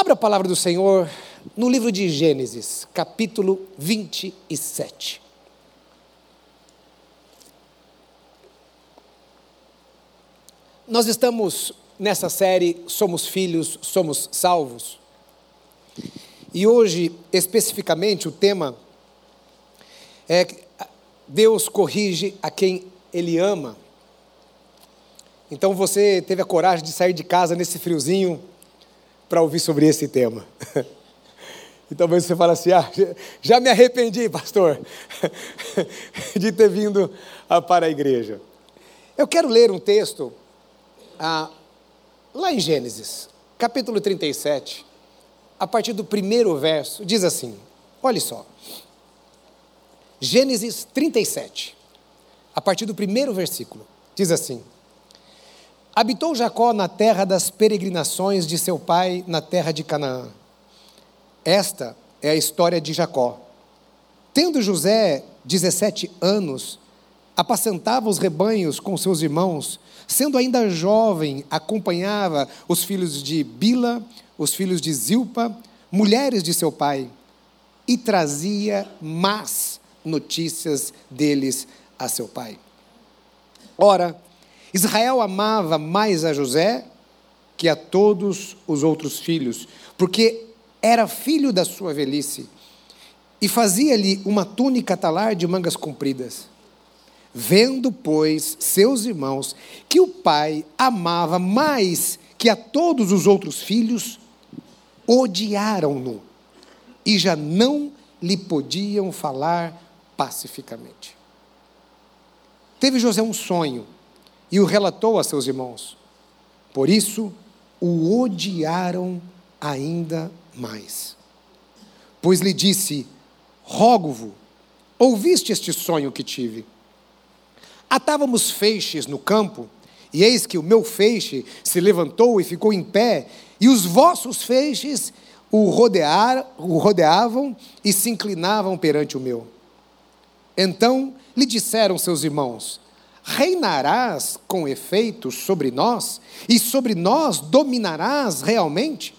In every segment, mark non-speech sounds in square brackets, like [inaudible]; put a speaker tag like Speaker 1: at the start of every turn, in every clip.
Speaker 1: Abra a palavra do Senhor no livro de Gênesis, capítulo 27. Nós estamos nessa série Somos Filhos, Somos Salvos. E hoje, especificamente, o tema é Deus corrige a quem Ele ama. Então você teve a coragem de sair de casa nesse friozinho para ouvir sobre esse tema. [laughs] E talvez você fale assim: ah, já me arrependi, pastor, [laughs] de ter vindo para a igreja. Eu quero ler um texto ah, lá em Gênesis, capítulo 37, a partir do primeiro verso, diz assim: olha só. Gênesis 37, a partir do primeiro versículo, diz assim: Habitou Jacó na terra das peregrinações de seu pai, na terra de Canaã. Esta é a história de Jacó. Tendo José 17 anos, apacentava os rebanhos com seus irmãos, sendo ainda jovem, acompanhava os filhos de Bila, os filhos de Zilpa, mulheres de seu pai, e trazia más notícias deles a seu pai. Ora, Israel amava mais a José que a todos os outros filhos, porque era filho da sua velhice, e fazia-lhe uma túnica talar de mangas compridas. Vendo, pois, seus irmãos que o pai amava mais que a todos os outros filhos, odiaram-no e já não lhe podiam falar pacificamente. Teve José um sonho e o relatou a seus irmãos. Por isso, o odiaram ainda mais. Pois lhe disse: Rogo-vos, ouviste este sonho que tive? Atávamos feixes no campo, e eis que o meu feixe se levantou e ficou em pé, e os vossos feixes o, rodear, o rodeavam e se inclinavam perante o meu. Então lhe disseram seus irmãos: Reinarás com efeito sobre nós, e sobre nós dominarás realmente?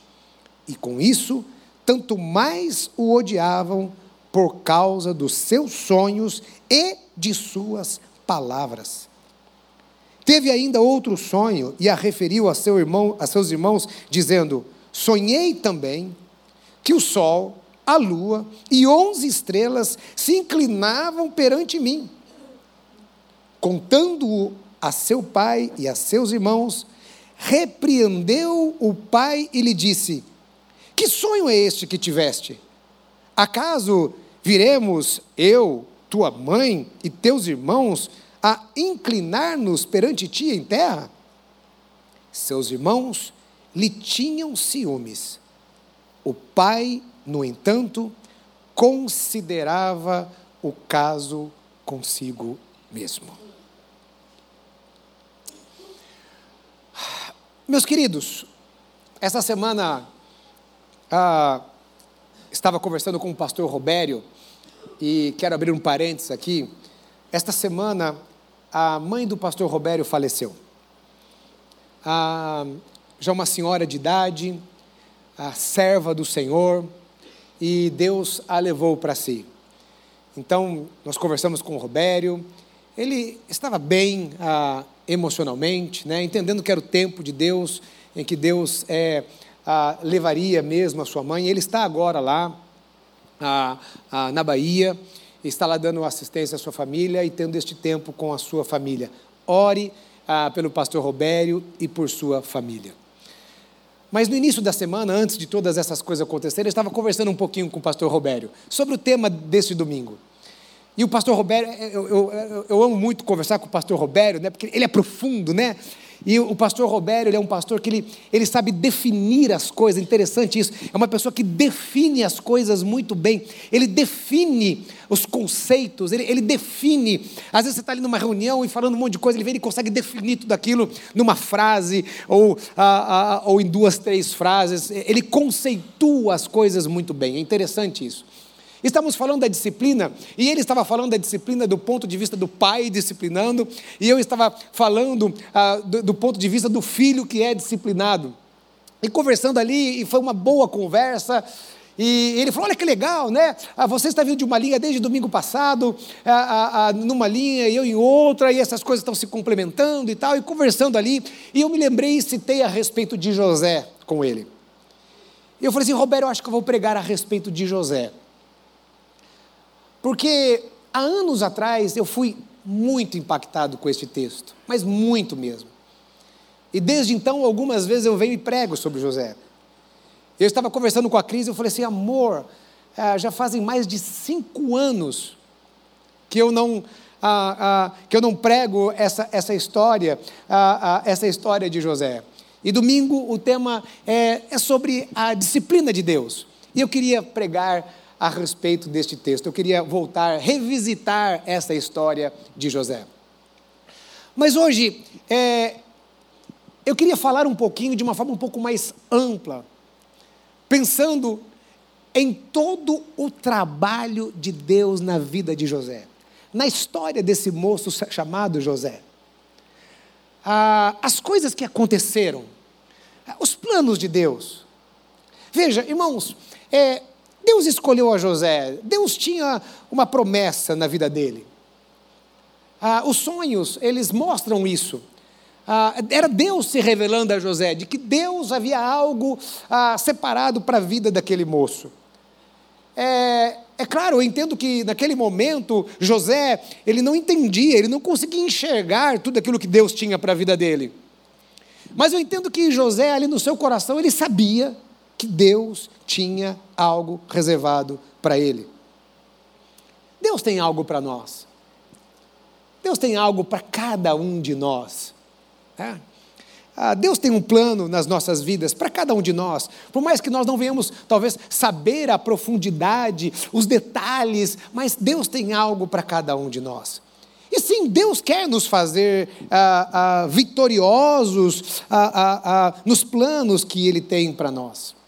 Speaker 1: E com isso, tanto mais o odiavam por causa dos seus sonhos e de suas palavras. Teve ainda outro sonho e a referiu a, seu irmão, a seus irmãos, dizendo: Sonhei também que o sol, a lua e onze estrelas se inclinavam perante mim. Contando-o a seu pai e a seus irmãos, repreendeu o pai e lhe disse: que sonho é este que tiveste? Acaso viremos eu, tua mãe e teus irmãos a inclinar-nos perante ti em terra? Seus irmãos lhe tinham ciúmes. O pai, no entanto, considerava o caso consigo mesmo. Meus queridos, essa semana ah, estava conversando com o pastor Robério e quero abrir um parênteses aqui. Esta semana, a mãe do pastor Robério faleceu. Ah, já uma senhora de idade, a serva do Senhor, e Deus a levou para si. Então, nós conversamos com o Robério, ele estava bem ah, emocionalmente, né, entendendo que era o tempo de Deus, em que Deus é ah, levaria mesmo a sua mãe. Ele está agora lá ah, ah, na Bahia, está lá dando assistência à sua família e tendo este tempo com a sua família. Ore pelo pastor Robério e por sua família. Mas no início da semana, antes de todas essas coisas acontecerem, eu estava conversando um pouquinho com o pastor Robério sobre o tema desse domingo. E o pastor Robério, eu, eu, eu, eu amo muito conversar com o pastor Robério, né, porque ele é profundo, né? E o pastor Robério, ele é um pastor que ele, ele sabe definir as coisas, interessante isso. É uma pessoa que define as coisas muito bem. Ele define os conceitos, ele, ele define. Às vezes você está ali numa reunião e falando um monte de coisa, ele vem e consegue definir tudo aquilo numa frase ou, ah, ah, ou em duas, três frases. Ele conceitua as coisas muito bem. É interessante isso. Estamos falando da disciplina, e ele estava falando da disciplina do ponto de vista do pai disciplinando, e eu estava falando ah, do, do ponto de vista do filho que é disciplinado. e conversando ali, e foi uma boa conversa. E ele falou: Olha que legal, né? Ah, você está vindo de uma linha desde domingo passado, ah, ah, ah, numa linha e eu em outra, e essas coisas estão se complementando e tal, e conversando ali. E eu me lembrei e citei a respeito de José com ele. E eu falei assim: Roberto, eu acho que eu vou pregar a respeito de José. Porque há anos atrás eu fui muito impactado com este texto, mas muito mesmo. E desde então, algumas vezes eu venho e prego sobre José. Eu estava conversando com a Cris e eu falei assim, amor, ah, já fazem mais de cinco anos que eu não, ah, ah, que eu não prego essa, essa história, essa história de José. E domingo o tema é, é sobre a disciplina de Deus. E eu queria pregar a respeito deste texto. Eu queria voltar, revisitar essa história de José. Mas hoje, é, eu queria falar um pouquinho de uma forma um pouco mais ampla, pensando em todo o trabalho de Deus na vida de José, na história desse moço chamado José. Ah, as coisas que aconteceram, os planos de Deus. Veja, irmãos, é, Deus escolheu a José, Deus tinha uma promessa na vida dele. Ah, os sonhos, eles mostram isso. Ah, era Deus se revelando a José, de que Deus havia algo ah, separado para a vida daquele moço. É, é claro, eu entendo que naquele momento José, ele não entendia, ele não conseguia enxergar tudo aquilo que Deus tinha para a vida dele. Mas eu entendo que José, ali no seu coração, ele sabia que Deus tinha algo reservado para ele. Deus tem algo para nós. Deus tem algo para cada um de nós. É? Ah, Deus tem um plano nas nossas vidas para cada um de nós. Por mais que nós não venhamos, talvez, saber a profundidade, os detalhes, mas Deus tem algo para cada um de nós. E sim, Deus quer nos fazer ah, ah, vitoriosos nos planos que Ele tem para nós.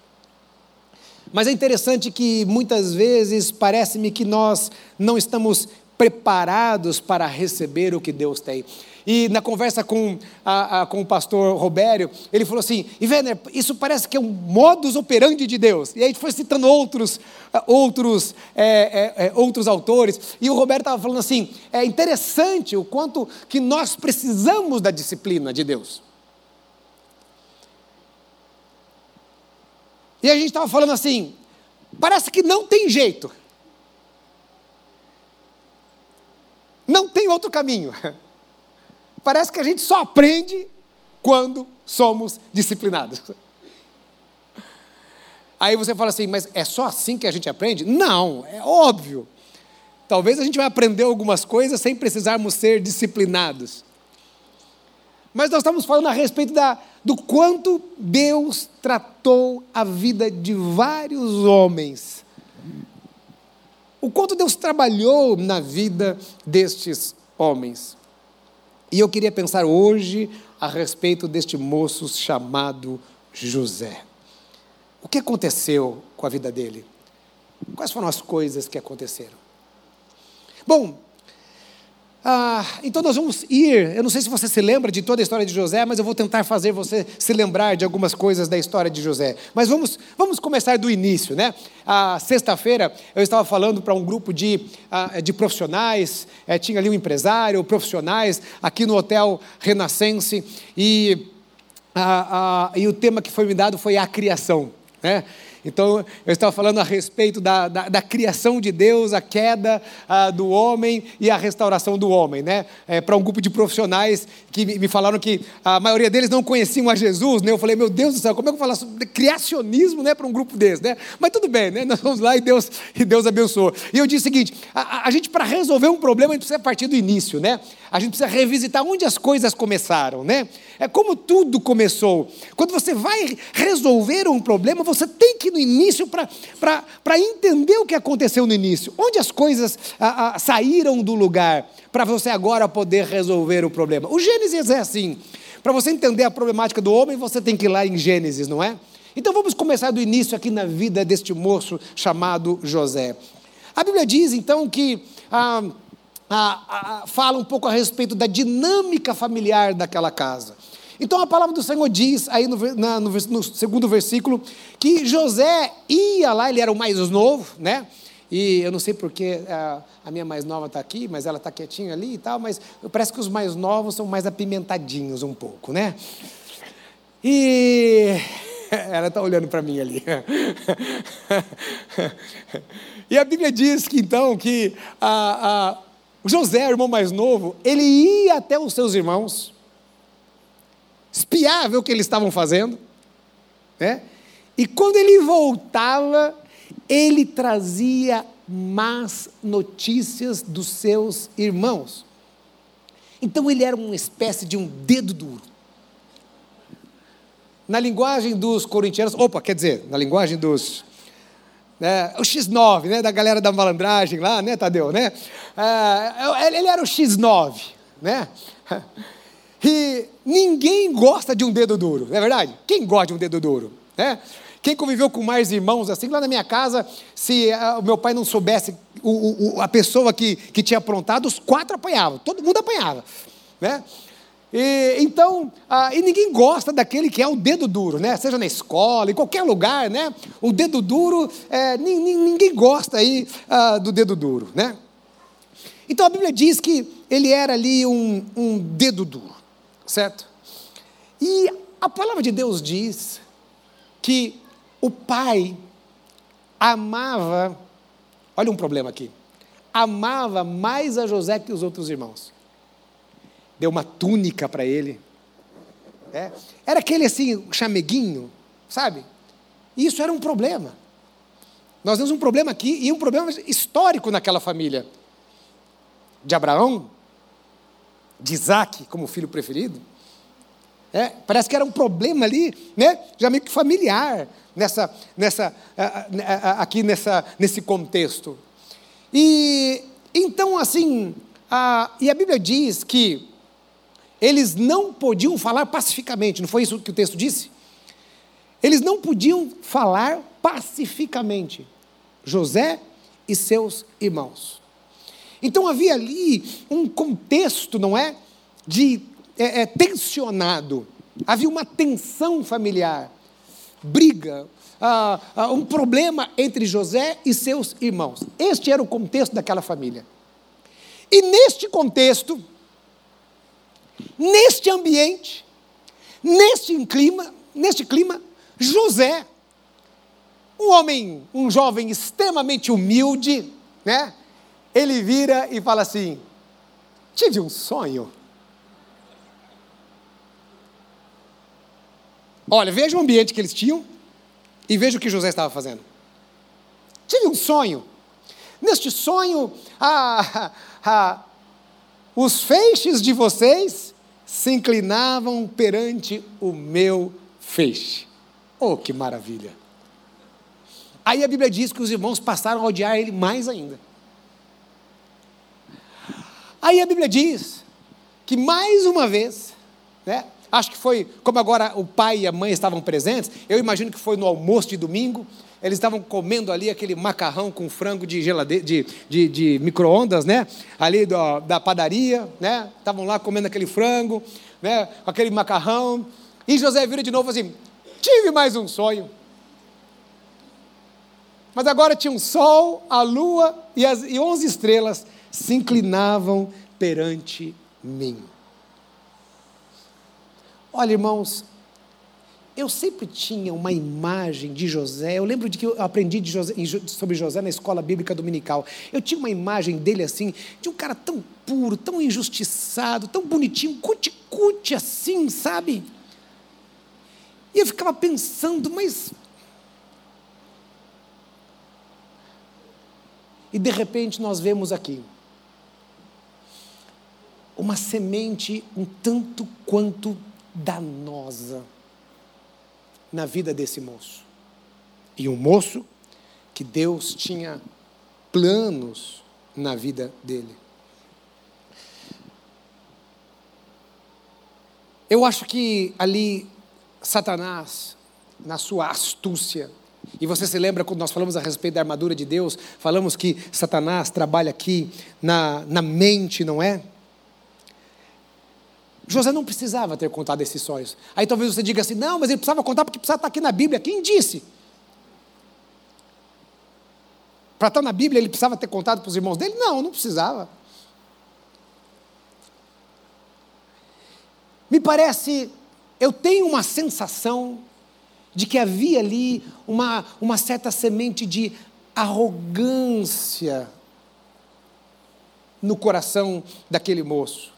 Speaker 1: Mas é interessante que muitas vezes parece-me que nós não estamos preparados para receber o que Deus tem. E na conversa com, a, a, com o pastor Robério, ele falou assim: e Werner, isso parece que é um modus operandi de Deus. E aí a gente foi citando outros, outros, é, é, é, outros autores, e o Roberto estava falando assim: é interessante o quanto que nós precisamos da disciplina de Deus. E a gente estava falando assim: parece que não tem jeito. Não tem outro caminho. [laughs] Parece que a gente só aprende quando somos disciplinados. [laughs] Aí você fala assim, mas é só assim que a gente aprende? Não, é óbvio. Talvez a gente vai aprender algumas coisas sem precisarmos ser disciplinados. Mas nós estamos falando a respeito da, do quanto Deus tratou a vida de vários homens. O quanto Deus trabalhou na vida destes homens. E eu queria pensar hoje a respeito deste moço chamado José. O que aconteceu com a vida dele? Quais foram as coisas que aconteceram? Bom, ah, então nós vamos ir. Eu não sei se você se lembra de toda a história de José, mas eu vou tentar fazer você se lembrar de algumas coisas da história de José. Mas vamos, vamos começar do início, né? A sexta-feira eu estava falando para um grupo de, ah, de profissionais, eh, tinha ali um empresário, profissionais, aqui no Hotel Renascense, e, ah, ah, e o tema que foi me dado foi a criação, né? Então, eu estava falando a respeito da, da, da criação de Deus, a queda ah, do homem e a restauração do homem, né? É, Para um grupo de profissionais que me falaram que a maioria deles não conheciam a Jesus, né? Eu falei, meu Deus do céu, como é que eu vou falar sobre criacionismo, né? Para um grupo desse, né? Mas tudo bem, né? Nós vamos lá e Deus, e Deus abençoou. E eu disse o seguinte: a, a gente, para resolver um problema, a gente precisa partir do início, né? A gente precisa revisitar onde as coisas começaram, né? É como tudo começou. Quando você vai resolver um problema, você tem que ir no início para entender o que aconteceu no início. Onde as coisas a, a, saíram do lugar para você agora poder resolver o problema. O Gênesis é assim. Para você entender a problemática do homem, você tem que ir lá em Gênesis, não é? Então vamos começar do início aqui na vida deste moço chamado José. A Bíblia diz então que ah, ah, ah, fala um pouco a respeito da dinâmica familiar daquela casa. Então a palavra do Senhor diz, aí no, na, no, no segundo versículo, que José ia lá, ele era o mais novo, né? E eu não sei porque a, a minha mais nova está aqui, mas ela está quietinha ali e tal, mas parece que os mais novos são mais apimentadinhos um pouco, né? E [laughs] ela está olhando para mim ali. [laughs] e a Bíblia diz que então que a, a, José, o irmão mais novo, ele ia até os seus irmãos, espiar, ver o que eles estavam fazendo, né? E quando ele voltava, ele trazia más notícias dos seus irmãos. Então ele era uma espécie de um dedo duro. Na linguagem dos corintianos, opa, quer dizer, na linguagem dos. Né, o X9, né, da galera da malandragem lá, né, Tadeu? Né? É, ele era o X9, né? E ninguém gosta de um dedo duro, não é verdade? Quem gosta de um dedo duro? Né? Quem conviveu com mais irmãos assim, lá na minha casa, se uh, o meu pai não soubesse o, o, a pessoa que, que tinha aprontado, os quatro apanhavam, todo mundo apanhava. Né? E, então, uh, e ninguém gosta daquele que é o dedo duro, né? Seja na escola, em qualquer lugar, né? O dedo duro, é, ninguém gosta aí uh, do dedo duro, né? Então a Bíblia diz que ele era ali um, um dedo duro, certo? E a palavra de Deus diz que o pai amava, olha um problema aqui, amava mais a José que os outros irmãos. Deu uma túnica para ele. É. Era aquele assim, chameguinho, sabe? E isso era um problema. Nós temos um problema aqui e um problema histórico naquela família. De Abraão, de Isaac como filho preferido. É, parece que era um problema ali, né? já meio que familiar, nessa, nessa, aqui nessa, nesse contexto. E então, assim, a, e a Bíblia diz que eles não podiam falar pacificamente, não foi isso que o texto disse? Eles não podiam falar pacificamente, José e seus irmãos. Então havia ali um contexto, não é? De é, é, tensionado, havia uma tensão familiar briga, ah, ah, um problema entre José e seus irmãos. Este era o contexto daquela família. E neste contexto, neste ambiente, neste clima, neste clima, José, um homem, um jovem extremamente humilde, né? Ele vira e fala assim: tive um sonho. Olha, veja o ambiente que eles tinham e veja o que José estava fazendo. Tive um sonho. Neste sonho, [laughs] os feixes de vocês se inclinavam perante o meu feixe. Oh, que maravilha! Aí a Bíblia diz que os irmãos passaram a odiar ele mais ainda. Aí a Bíblia diz que mais uma vez, né, Acho que foi, como agora o pai e a mãe estavam presentes, eu imagino que foi no almoço de domingo, eles estavam comendo ali aquele macarrão com frango de, gelade... de, de, de micro-ondas, né? Ali do, da padaria, né? Estavam lá comendo aquele frango, né? Aquele macarrão. E José vira de novo assim: tive mais um sonho. Mas agora tinha um sol, a lua e, as, e onze estrelas se inclinavam perante mim. Olha, irmãos, eu sempre tinha uma imagem de José. Eu lembro de que eu aprendi José, sobre José na escola bíblica dominical. Eu tinha uma imagem dele assim, de um cara tão puro, tão injustiçado, tão bonitinho, cuticute assim, sabe? E eu ficava pensando, mas. E de repente nós vemos aqui uma semente um tanto quanto danosa na vida desse moço. E um moço que Deus tinha planos na vida dele. Eu acho que ali Satanás, na sua astúcia, e você se lembra quando nós falamos a respeito da armadura de Deus, falamos que Satanás trabalha aqui na, na mente, não é? José não precisava ter contado esses sonhos. Aí talvez você diga assim: não, mas ele precisava contar porque precisava estar aqui na Bíblia. Quem disse? Para estar na Bíblia ele precisava ter contado para os irmãos dele? Não, não precisava. Me parece, eu tenho uma sensação de que havia ali uma, uma certa semente de arrogância no coração daquele moço.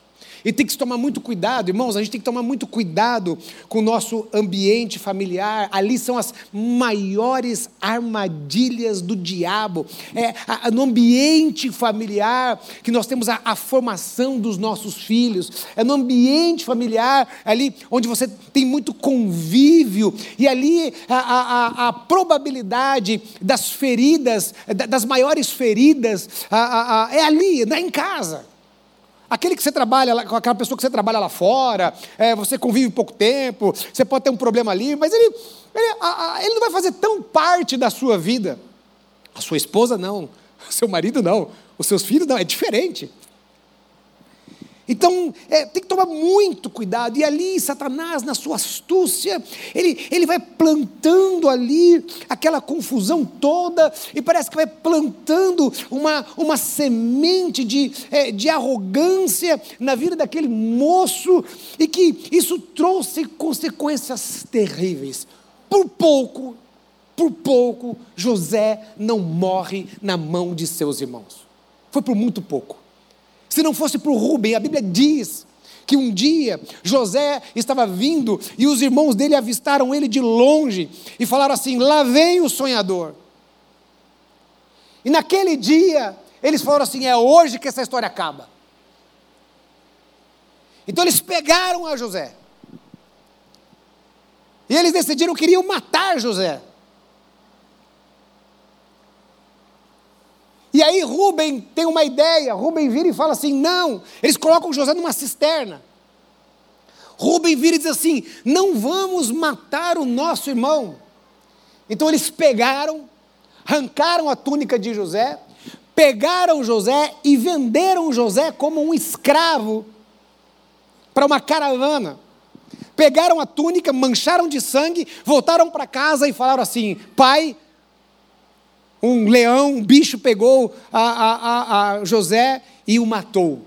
Speaker 1: E tem que se tomar muito cuidado, irmãos, a gente tem que tomar muito cuidado com o nosso ambiente familiar. Ali são as maiores armadilhas do diabo. É no ambiente familiar que nós temos a, a, formação dos nossos filhos. É no ambiente familiar, ali onde você tem muito convívio, e ali a, a, a probabilidade das feridas, das maiores feridas, é ali, é em casa. Aquele que você trabalha, com aquela pessoa que você trabalha lá fora, é, você convive pouco tempo, você pode ter um problema ali, mas ele, ele, a, a, ele não vai fazer tão parte da sua vida. A sua esposa não, [laughs] seu marido não, os seus filhos não, é diferente. Então, é, tem que tomar muito cuidado. E ali, Satanás, na sua astúcia, ele, ele vai plantando ali aquela confusão toda, e parece que vai plantando uma, uma semente de, é, de arrogância na vida daquele moço, e que isso trouxe consequências terríveis. Por pouco, por pouco, José não morre na mão de seus irmãos. Foi por muito pouco. Se não fosse por Rubem, a Bíblia diz que um dia José estava vindo e os irmãos dele avistaram ele de longe e falaram assim: Lá vem o sonhador. E naquele dia, eles falaram assim: É hoje que essa história acaba. Então eles pegaram a José. E eles decidiram que queriam matar José. E aí Rubem tem uma ideia, Rubem vira e fala assim: não, eles colocam José numa cisterna. Rubem vira e diz assim: não vamos matar o nosso irmão. Então eles pegaram, arrancaram a túnica de José, pegaram José e venderam José como um escravo para uma caravana. Pegaram a túnica, mancharam de sangue, voltaram para casa e falaram assim: pai, um leão, um bicho pegou a, a, a José e o matou.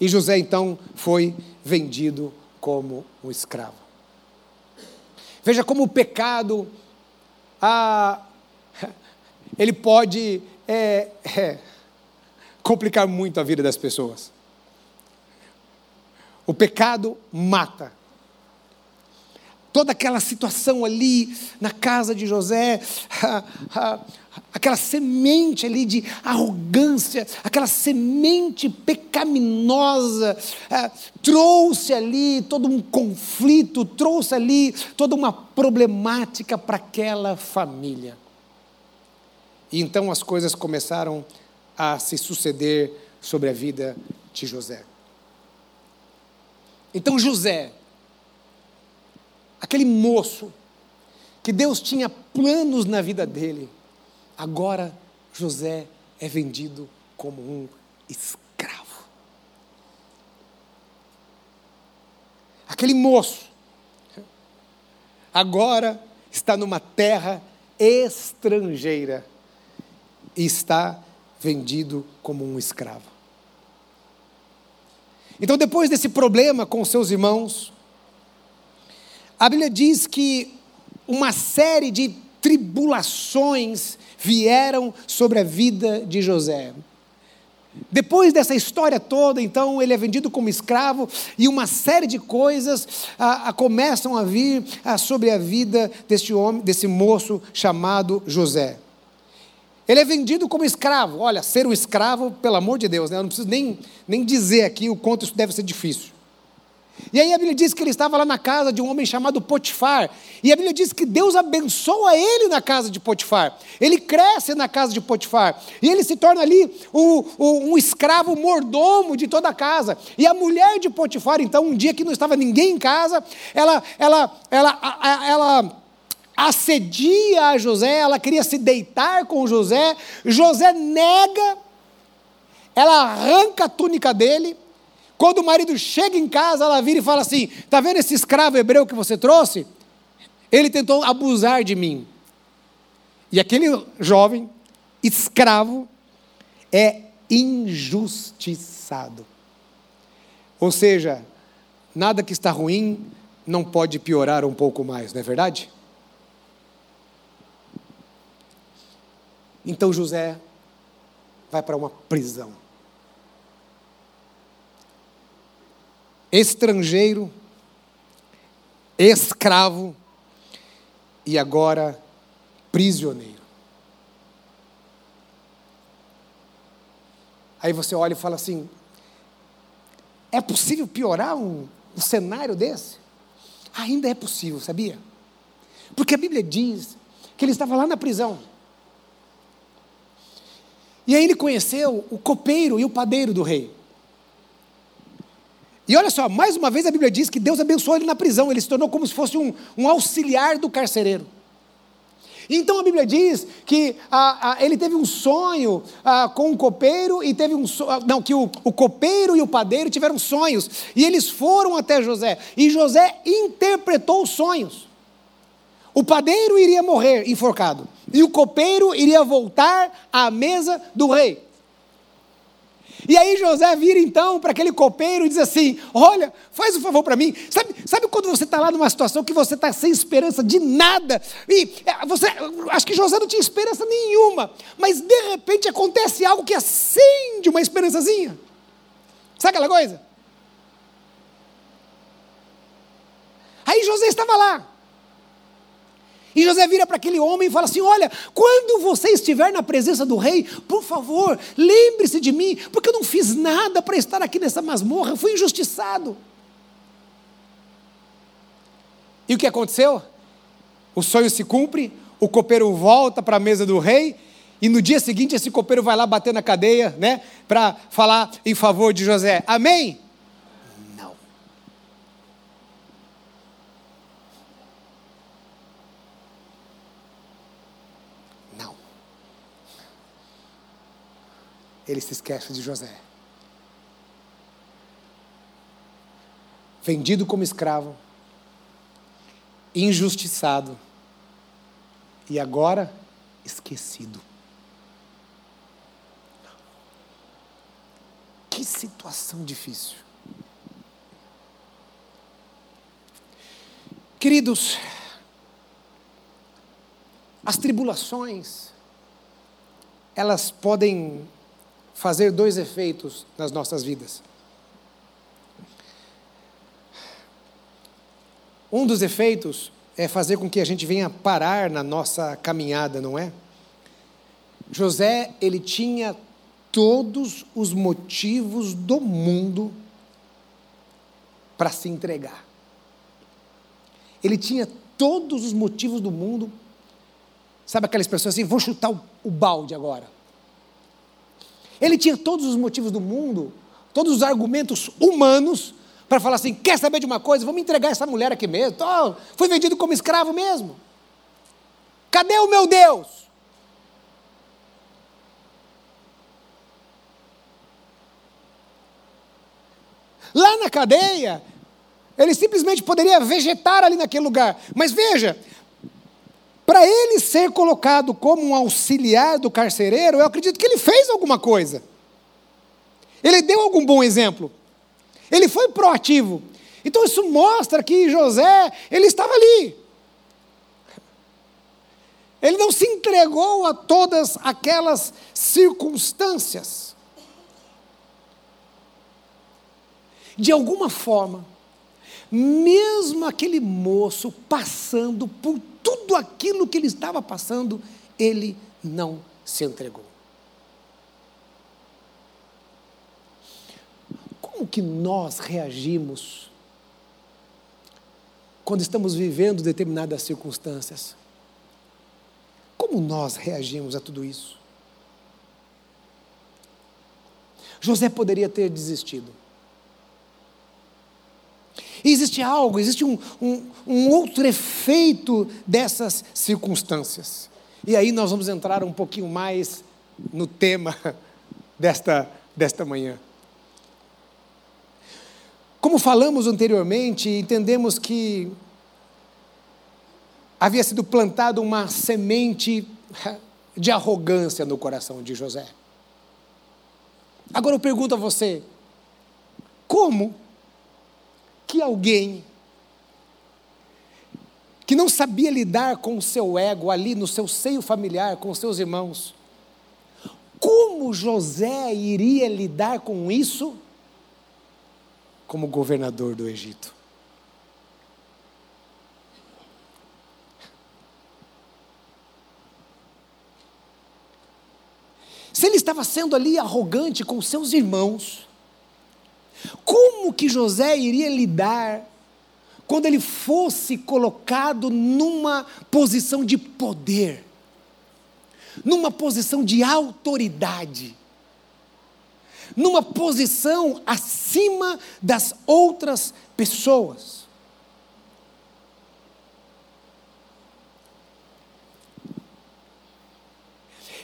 Speaker 1: E José então foi vendido como um escravo. Veja como o pecado, [laughs] ele pode é, é, [laughs] complicar muito a vida das pessoas. O pecado mata toda aquela situação ali na casa de José, aquela semente ali de arrogância, aquela semente pecaminosa, trouxe ali todo um conflito, trouxe ali toda uma problemática para aquela família. E então as coisas começaram a se suceder sobre a vida de José. Então José, aquele moço, que Deus tinha planos na vida dele, agora José é vendido como um escravo. Aquele moço, agora está numa terra estrangeira e está vendido como um escravo. Então, depois desse problema com seus irmãos, a Bíblia diz que uma série de tribulações vieram sobre a vida de José. Depois dessa história toda, então, ele é vendido como escravo e uma série de coisas ah, ah, começam a vir ah, sobre a vida desse homem, desse moço chamado José. Ele é vendido como escravo. Olha, ser um escravo, pelo amor de Deus, né? eu não preciso nem, nem dizer aqui o quanto isso deve ser difícil. E aí a Bíblia diz que ele estava lá na casa de um homem chamado Potifar. E a Bíblia diz que Deus abençoa ele na casa de Potifar. Ele cresce na casa de Potifar. E ele se torna ali o, o, um escravo mordomo de toda a casa. E a mulher de Potifar, então, um dia que não estava ninguém em casa, ela, ela, ela, ela, ela assedia a José, ela queria se deitar com José. José nega ela arranca a túnica dele. Quando o marido chega em casa, ela vira e fala assim: Está vendo esse escravo hebreu que você trouxe? Ele tentou abusar de mim. E aquele jovem, escravo, é injustiçado. Ou seja, nada que está ruim não pode piorar um pouco mais, não é verdade? Então José vai para uma prisão. Estrangeiro, escravo e agora prisioneiro. Aí você olha e fala assim: é possível piorar um, um cenário desse? Ainda é possível, sabia? Porque a Bíblia diz que ele estava lá na prisão. E aí ele conheceu o copeiro e o padeiro do rei. E olha só, mais uma vez a Bíblia diz que Deus abençoou ele na prisão, ele se tornou como se fosse um, um auxiliar do carcereiro. Então a Bíblia diz que ah, ah, ele teve um sonho ah, com o copeiro e teve um sonho, não, que o, o copeiro e o padeiro tiveram sonhos e eles foram até José e José interpretou os sonhos. O padeiro iria morrer enforcado e o copeiro iria voltar à mesa do rei. E aí José vira então para aquele copeiro e diz assim: Olha, faz um favor para mim. Sabe, sabe quando você está lá numa situação que você está sem esperança de nada? E é, você, acho que José não tinha esperança nenhuma, mas de repente acontece algo que acende uma esperançazinha. Sabe aquela coisa? Aí José estava lá, e José vira para aquele homem e fala assim: Olha, quando você estiver na presença do rei, por favor, lembre-se de mim, porque eu não fiz nada para estar aqui nessa masmorra, eu fui injustiçado. E o que aconteceu? O sonho se cumpre, o copeiro volta para a mesa do rei, e no dia seguinte esse copeiro vai lá bater na cadeia, né, para falar em favor de José. Amém? Ele se esquece de José. Vendido como escravo, injustiçado e agora esquecido. Que situação difícil. Queridos, as tribulações, elas podem fazer dois efeitos nas nossas vidas. Um dos efeitos é fazer com que a gente venha parar na nossa caminhada, não é? José, ele tinha todos os motivos do mundo para se entregar. Ele tinha todos os motivos do mundo. Sabe aquela expressão assim, vou chutar o balde agora. Ele tinha todos os motivos do mundo, todos os argumentos humanos para falar assim: quer saber de uma coisa? Vamos entregar essa mulher aqui mesmo. Tô, fui vendido como escravo mesmo. Cadê o meu Deus? Lá na cadeia, ele simplesmente poderia vegetar ali naquele lugar. Mas veja, para ele ser colocado como um auxiliar do carcereiro, eu acredito que ele fez alguma coisa. Ele deu algum bom exemplo. Ele foi proativo. Então isso mostra que José, ele estava ali. Ele não se entregou a todas aquelas circunstâncias. De alguma forma, mesmo aquele moço passando por tudo aquilo que ele estava passando, ele não se entregou. Como que nós reagimos quando estamos vivendo determinadas circunstâncias? Como nós reagimos a tudo isso? José poderia ter desistido. Existe algo, existe um, um, um outro efeito dessas circunstâncias. E aí nós vamos entrar um pouquinho mais no tema [laughs] desta desta manhã. Como falamos anteriormente, entendemos que havia sido plantada uma semente [laughs] de arrogância no coração de José. Agora eu pergunto a você: como que alguém que não sabia lidar com o seu ego ali no seu seio familiar, com os seus irmãos, como José iria lidar com isso como governador do Egito? Se ele estava sendo ali arrogante com seus irmãos, como que José iria lidar quando ele fosse colocado numa posição de poder, numa posição de autoridade, numa posição acima das outras pessoas?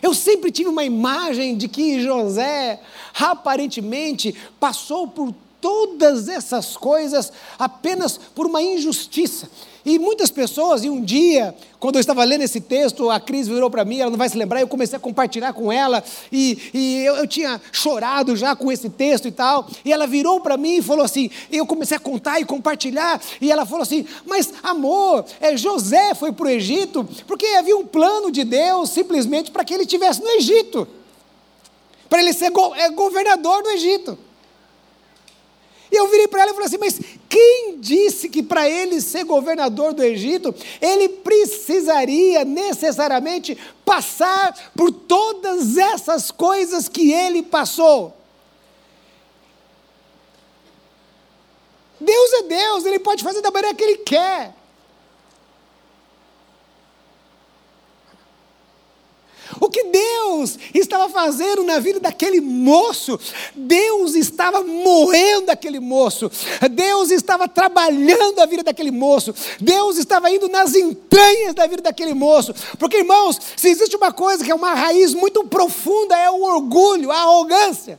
Speaker 1: Eu sempre tive uma imagem de que José, aparentemente, passou por todas essas coisas apenas por uma injustiça. E muitas pessoas, e um dia, quando eu estava lendo esse texto, a Cris virou para mim, ela não vai se lembrar, eu comecei a compartilhar com ela, e, e eu, eu, tinha chorado já com esse texto e tal, e ela virou para mim e falou assim, eu comecei a contar e compartilhar, e ela falou assim, mas amor, é, José foi para o Egito, porque havia um plano de Deus simplesmente para que ele estivesse no Egito, para ele ser go, é, governador do Egito. E eu virei para ela e falei assim: Mas quem disse que para ele ser governador do Egito, ele precisaria necessariamente passar por todas essas coisas que ele passou? Deus é Deus, ele pode fazer da maneira que ele quer. O que Deus estava fazendo na vida daquele moço, Deus estava moendo aquele moço, Deus estava trabalhando a vida daquele moço, Deus estava indo nas entranhas da vida daquele moço. Porque, irmãos, se existe uma coisa que é uma raiz muito profunda, é o orgulho, a arrogância.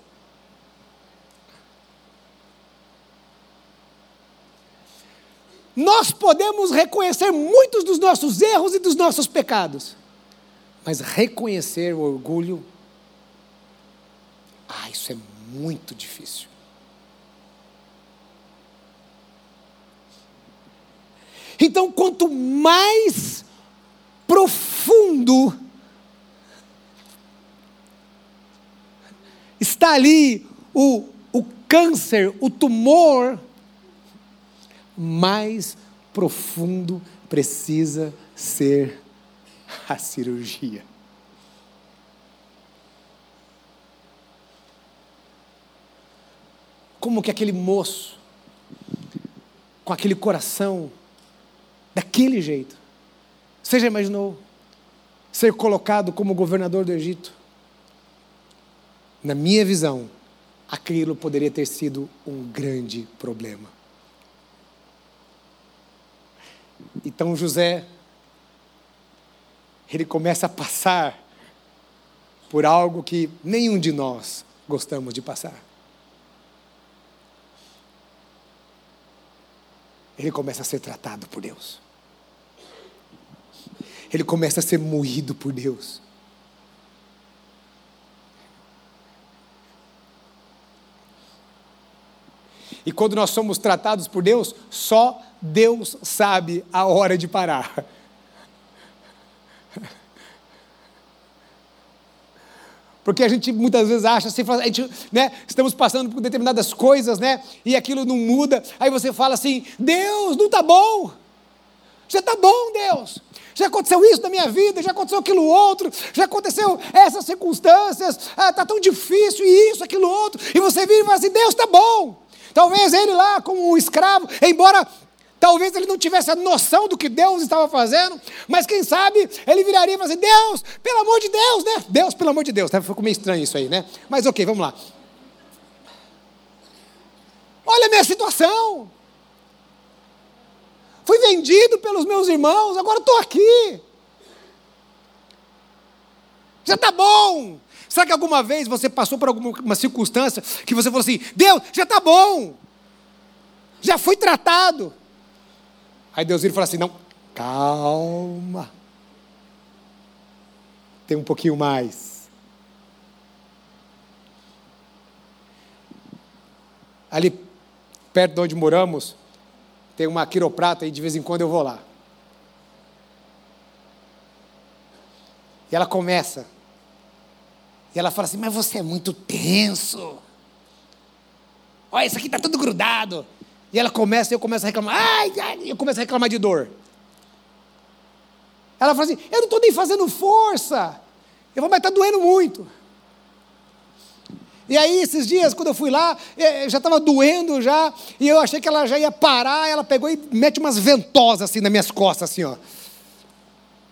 Speaker 1: Nós podemos reconhecer muitos dos nossos erros e dos nossos pecados. Mas reconhecer o orgulho, ah, isso é muito difícil. Então, quanto mais profundo está ali o, o câncer, o tumor, mais profundo precisa ser [laughs] a cirurgia. Como que aquele moço, com aquele coração, daquele jeito, você já imaginou ser colocado como governador do Egito? Na minha visão, aquilo poderia ter sido um grande problema. Então José ele começa a passar por algo que nenhum de nós gostamos de passar. Ele começa a ser tratado por Deus. Ele começa a ser moído por Deus. E quando nós somos tratados por Deus, só Deus sabe a hora de parar. Porque a gente muitas vezes acha, assim, a gente, né, estamos passando por determinadas coisas, né, e aquilo não muda. Aí você fala assim: Deus, não está bom. Já está bom, Deus. Já aconteceu isso na minha vida, já aconteceu aquilo outro, já aconteceu essas circunstâncias, está ah, tão difícil, e isso, aquilo outro. E você vira e fala assim: Deus está bom. Talvez ele lá, como um escravo, embora Talvez ele não tivesse a noção do que Deus estava fazendo, mas quem sabe ele viraria e falaria assim: Deus, pelo amor de Deus, né? Deus, pelo amor de Deus. Ficou meio estranho isso aí, né? Mas ok, vamos lá. Olha a minha situação. Fui vendido pelos meus irmãos, agora estou aqui. Já está bom. Será que alguma vez você passou por alguma circunstância que você falou assim: Deus, já está bom, já foi tratado? Aí Deus vira e fala assim: não, calma, tem um pouquinho mais. Ali perto de onde moramos, tem uma quiroprata e de vez em quando eu vou lá. E ela começa e ela fala assim: Mas você é muito tenso. Olha, isso aqui está tudo grudado. E ela começa, eu começo a reclamar. Ai, ai, eu começo a reclamar de dor. Ela fala assim: Eu não estou nem fazendo força. Eu vou, mas está doendo muito. E aí, esses dias, quando eu fui lá, eh, já estava doendo já, e eu achei que ela já ia parar, ela pegou e mete umas ventosas assim nas minhas costas, assim, ó.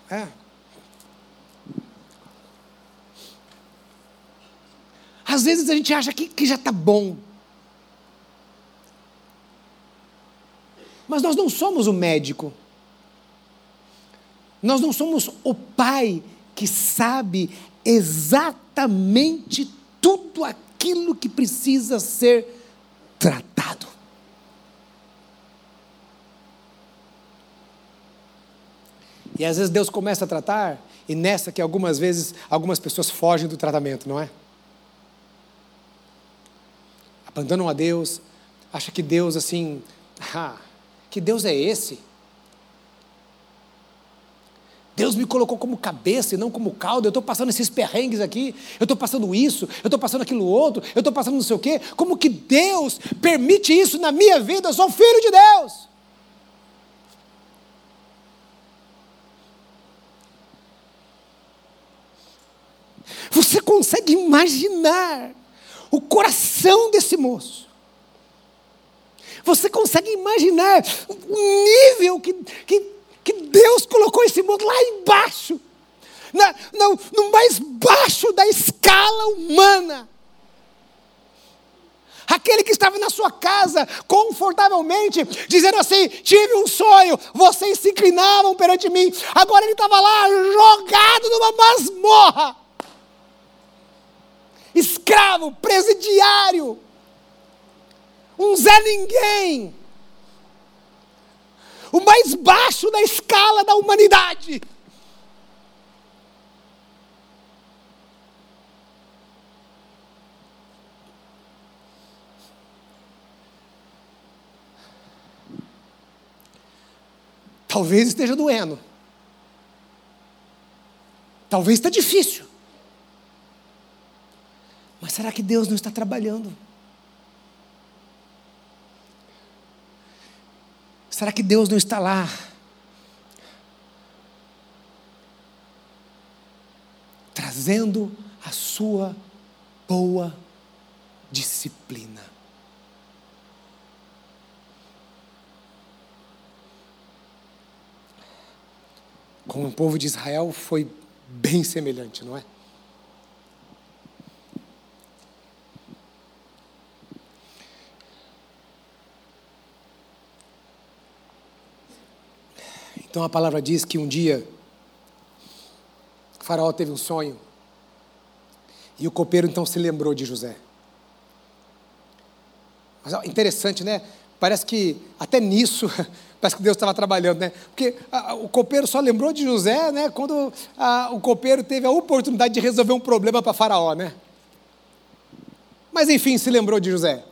Speaker 1: É. Às vezes a gente acha que, que já está bom. Mas nós não somos o médico. Nós não somos o pai que sabe exatamente tudo aquilo que precisa ser tratado. E às vezes Deus começa a tratar, e nessa que algumas vezes algumas pessoas fogem do tratamento, não é? abandonam a Deus, acha que Deus assim, [laughs] ah, que Deus é esse? Deus me colocou como cabeça e não como cauda. Eu estou passando esses perrengues aqui, eu estou passando isso, eu estou passando aquilo outro, eu estou passando não sei o quê. Como que Deus permite isso na minha vida? Eu sou filho de Deus. Você consegue imaginar o coração desse moço. Você consegue imaginar o nível que, que, que Deus colocou esse moço lá embaixo, na, no, no mais baixo da escala humana. Aquele que estava na sua casa, confortavelmente, dizendo assim: tive um sonho, vocês se inclinavam perante mim. Agora ele estava lá, jogado numa masmorra escravo, presidiário, um Zé Ninguém, o mais baixo da escala da humanidade. Talvez esteja doendo. Talvez está difícil. Mas será que Deus não está trabalhando? Será que Deus não está lá? Trazendo a sua boa disciplina. Com o povo de Israel foi bem semelhante, não é? Então a palavra diz que um dia faraó teve um sonho e o copeiro então se lembrou de José. Mas interessante, né? Parece que até nisso, [laughs] parece que Deus estava trabalhando, né? Porque a, o copeiro só lembrou de José, né? Quando a, o copeiro teve a oportunidade de resolver um problema para Faraó, né? Mas enfim, se lembrou de José.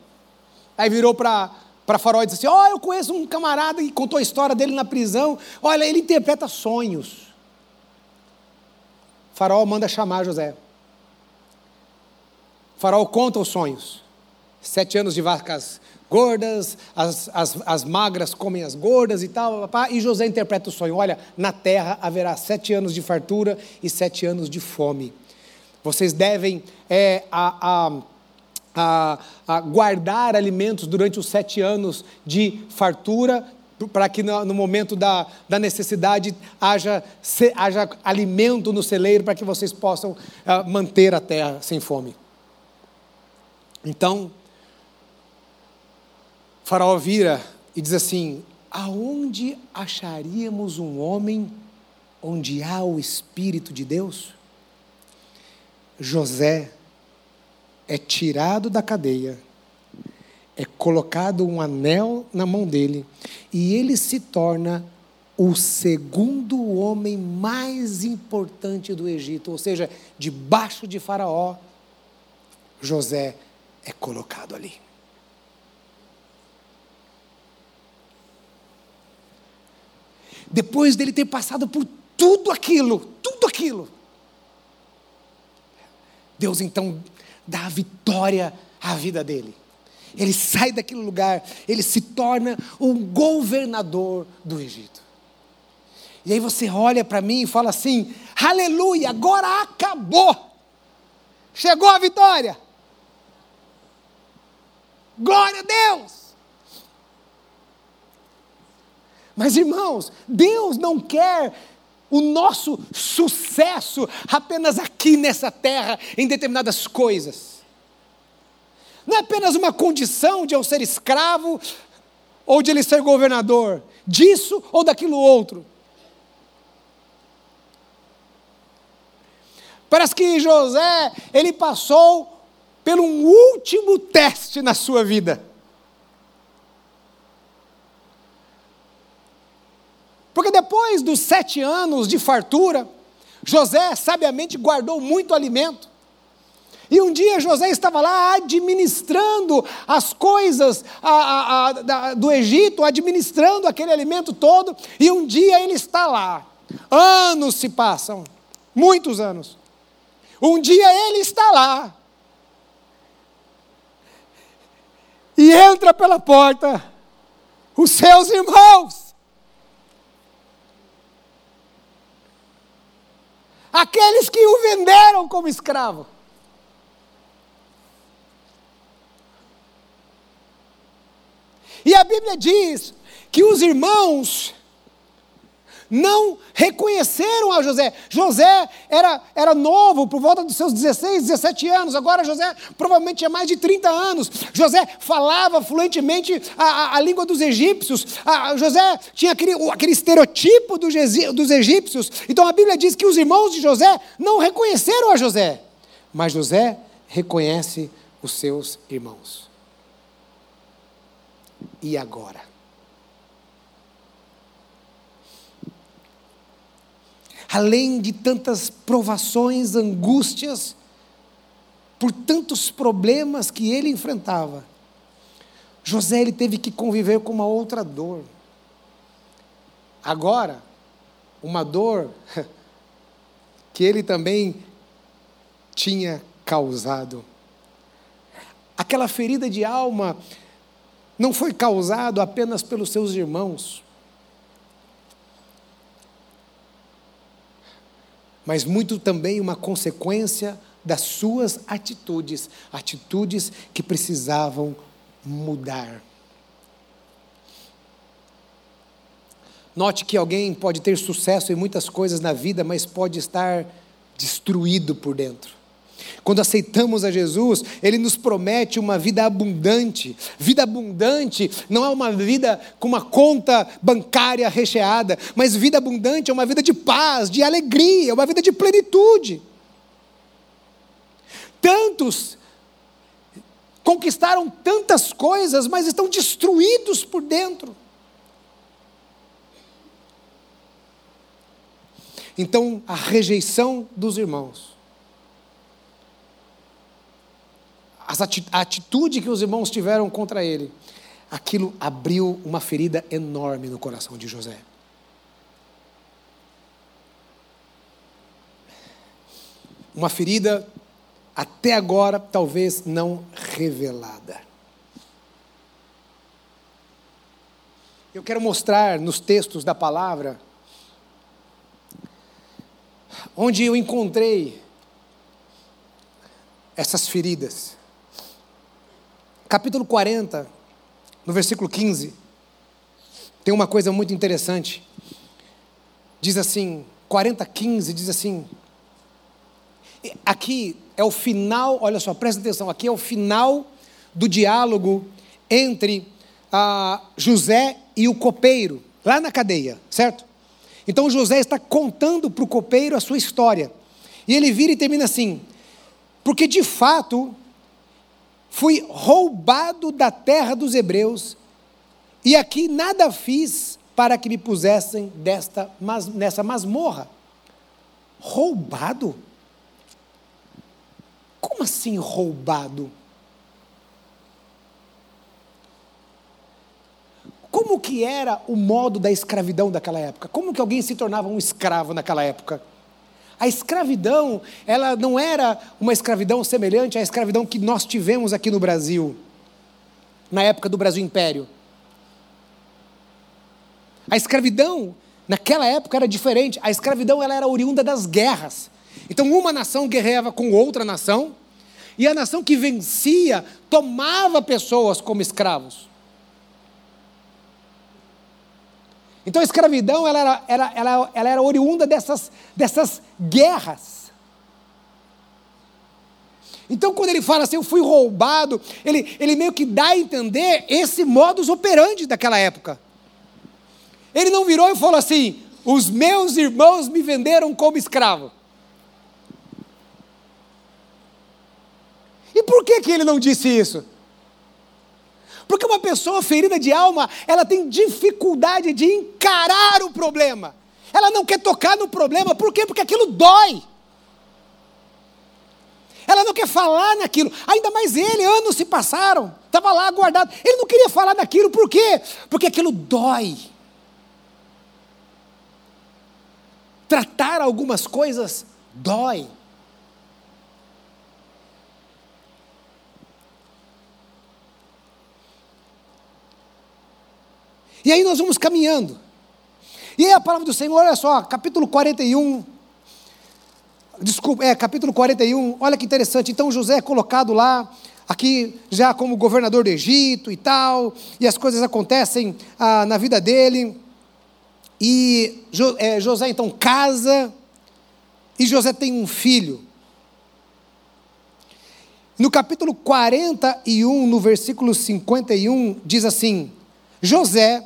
Speaker 1: Aí virou para para Faraó e disse assim: Ó, oh, eu conheço um camarada e contou a história dele na prisão. Olha, ele interpreta sonhos. Faraó manda chamar José. Faraó conta os sonhos. Sete anos de vacas gordas, as, as, as magras comem as gordas e tal, e José interpreta o sonho: olha, na terra haverá sete anos de fartura e sete anos de fome. Vocês devem é, a, a a, a guardar alimentos durante os sete anos de fartura, para que no, momento da, da necessidade haja, se, haja alimento no celeiro, para que vocês possam uh, manter a terra sem fome. Então, Faraó vira e diz assim: Aonde acharíamos um homem onde há o Espírito de Deus? José é tirado da cadeia, é colocado um anel na mão dele, e ele se torna o segundo homem mais importante do Egito, ou seja, debaixo de Faraó, José é colocado ali. Depois dele ter passado por tudo aquilo, tudo aquilo, Deus então dá vitória à vida dele. Ele sai daquele lugar, ele se torna um governador do Egito. E aí você olha para mim e fala assim: aleluia, agora acabou. Chegou a vitória. Glória a Deus. Mas irmãos, Deus não quer o nosso sucesso apenas aqui nessa terra, em determinadas coisas. Não é apenas uma condição de eu ser escravo ou de ele ser governador, disso ou daquilo outro. Parece que José, ele passou pelo um último teste na sua vida. Porque depois dos sete anos de fartura, José sabiamente guardou muito alimento. E um dia José estava lá administrando as coisas a, a, a, do Egito, administrando aquele alimento todo, e um dia ele está lá. Anos se passam, muitos anos. Um dia ele está lá. E entra pela porta os seus irmãos. Aqueles que o venderam como escravo. E a Bíblia diz que os irmãos não reconheceram a José. José era, era novo, por volta dos seus 16, 17 anos. Agora José provavelmente tinha mais de 30 anos. José falava fluentemente a, a, a língua dos egípcios. A, José tinha aquele, aquele estereotipo dos, dos egípcios. Então a Bíblia diz que os irmãos de José não reconheceram a José. Mas José reconhece os seus irmãos. E agora? Além de tantas provações, angústias, por tantos problemas que ele enfrentava, José ele teve que conviver com uma outra dor. Agora, uma dor [laughs] que ele também tinha causado. Aquela ferida de alma não foi causado apenas pelos seus irmãos, mas muito também uma consequência das suas atitudes, atitudes que precisavam mudar. Note que alguém pode ter sucesso em muitas coisas na vida, mas pode estar destruído por dentro. Quando aceitamos a Jesus, Ele nos promete uma vida abundante. Vida abundante não é uma vida com uma conta bancária recheada, mas vida abundante é uma vida de paz, de alegria, uma vida de plenitude. Tantos conquistaram tantas coisas, mas estão destruídos por dentro. Então, a rejeição dos irmãos a atitude que os irmãos tiveram contra ele, aquilo abriu uma ferida enorme no coração de José. Uma ferida até agora talvez não revelada. Eu quero mostrar nos textos da palavra onde eu encontrei essas feridas capítulo 40, no versículo 15, tem uma coisa muito interessante. Diz assim, 40, 15, diz assim. Aqui é o final, olha só, presta atenção, aqui é o final do diálogo entre ah, José e o copeiro, lá na cadeia, certo? Então José está contando para o copeiro a sua história. E ele vira e termina assim: porque de fato fui roubado da terra dos hebreus, e aqui nada fiz para que me pusessem desta, mas, nessa masmorra. Roubado? Como assim roubado? Como que era o modo da escravidão daquela época? Como que alguém se tornava um escravo naquela época? A escravidão, ela não era uma escravidão semelhante à escravidão que nós tivemos aqui no Brasil, na época do Brasil Império. A escravidão, naquela época, era diferente. A escravidão ela era oriunda das guerras. Então, uma nação guerreava com outra nação, e a nação que vencia tomava pessoas como escravos. Então a escravidão ela era, ela, ela, ela era oriunda dessas, dessas guerras. Então, quando ele fala assim, eu fui roubado, ele, ele meio que dá a entender esse modus operandi daquela época. Ele não virou e falou assim: os meus irmãos me venderam como escravo. E por que, que ele não disse isso? Porque uma pessoa ferida de alma, ela tem dificuldade de encarar o problema. Ela não quer tocar no problema, por quê? Porque aquilo dói. Ela não quer falar naquilo. Ainda mais ele, anos se passaram, estava lá guardado. Ele não queria falar naquilo, por quê? Porque aquilo dói. Tratar algumas coisas dói. E aí nós vamos caminhando. E aí a palavra do Senhor, olha só, capítulo 41. Desculpa, é, capítulo 41, olha que interessante. Então José é colocado lá, aqui já como governador do Egito e tal, e as coisas acontecem ah, na vida dele. E jo, é, José então casa, e José tem um filho. No capítulo 41, no versículo 51, diz assim: José,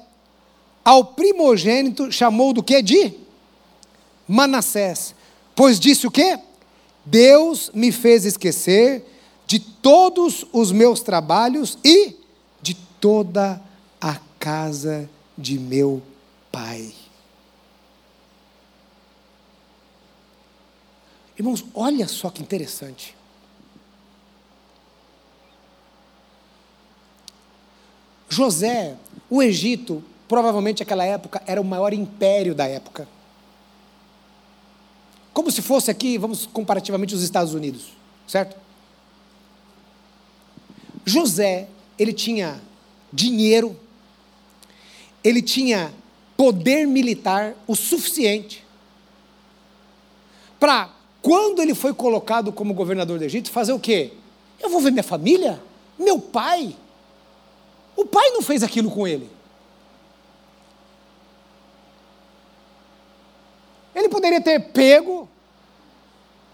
Speaker 1: ao primogênito, chamou do que? De Manassés. Pois disse o que? Deus me fez esquecer de todos os meus trabalhos e de toda a casa de meu pai. Irmãos, olha só que interessante. José, o Egito, provavelmente naquela época, era o maior império da época. Como se fosse aqui, vamos comparativamente, os Estados Unidos, certo? José, ele tinha dinheiro, ele tinha poder militar o suficiente para, quando ele foi colocado como governador do Egito, fazer o quê? Eu vou ver minha família, meu pai, o pai não fez aquilo com ele. Ele poderia ter pego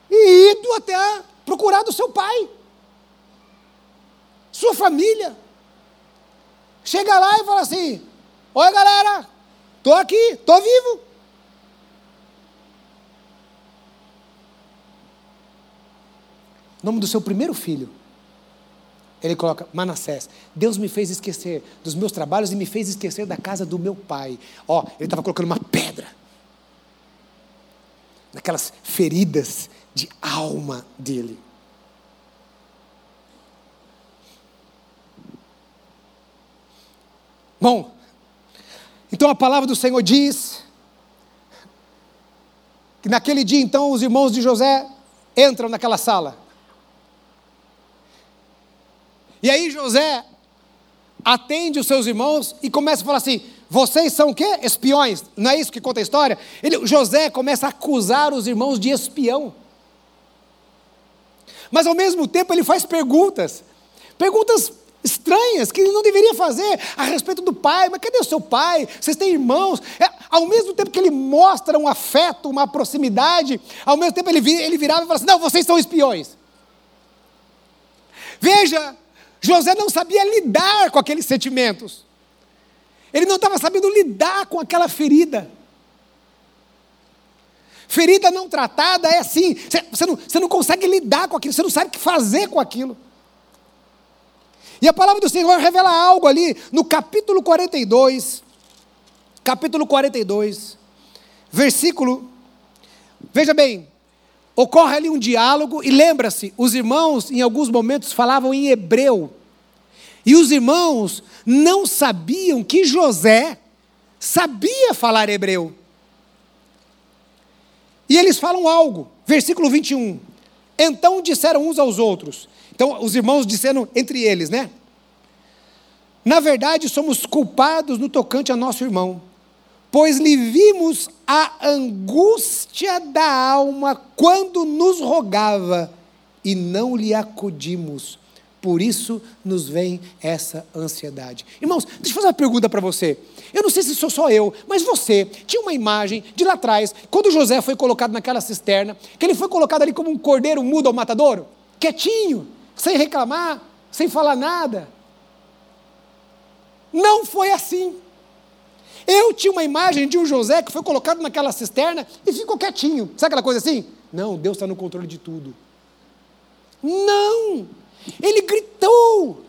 Speaker 1: e ido até procurar do seu pai, sua família. Chega lá e fala assim: Oi galera, estou aqui, estou vivo. Nome do seu primeiro filho. Ele coloca Manassés. Deus me fez esquecer dos meus trabalhos e me fez esquecer da casa do meu pai. Ó, ele estava colocando uma pedra naquelas feridas de alma dele. Bom, então a palavra do Senhor diz que naquele dia então os irmãos de José entram naquela sala. E aí José atende os seus irmãos e começa a falar assim: vocês são o quê? Espiões. Não é isso que conta a história? Ele, José começa a acusar os irmãos de espião. Mas ao mesmo tempo ele faz perguntas. Perguntas estranhas que ele não deveria fazer a respeito do pai. Mas cadê o seu pai? Vocês têm irmãos? É, ao mesmo tempo que ele mostra um afeto, uma proximidade, ao mesmo tempo ele, ele virava e falava assim: Não, vocês são espiões. Veja José não sabia lidar com aqueles sentimentos. Ele não estava sabendo lidar com aquela ferida. Ferida não tratada é assim, você não, você não consegue lidar com aquilo, você não sabe o que fazer com aquilo. E a palavra do Senhor revela algo ali no capítulo 42, capítulo 42, versículo, veja bem, ocorre ali um diálogo, e lembra-se, os irmãos em alguns momentos falavam em hebreu, e os irmãos não sabiam que José sabia falar hebreu. E eles falam algo, versículo 21. Então disseram uns aos outros. Então, os irmãos disseram entre eles, né? Na verdade, somos culpados no tocante a nosso irmão, pois lhe vimos a angústia da alma quando nos rogava e não lhe acudimos. Por isso nos vem essa ansiedade. Irmãos, deixa eu fazer uma pergunta para você. Eu não sei se sou só eu, mas você tinha uma imagem de lá atrás, quando José foi colocado naquela cisterna, que ele foi colocado ali como um cordeiro mudo ao matadouro, quietinho, sem reclamar, sem falar nada. Não foi assim. Eu tinha uma imagem de um José que foi colocado naquela cisterna e ficou quietinho. Sabe aquela coisa assim? Não, Deus está no controle de tudo. Não! Ele gritou.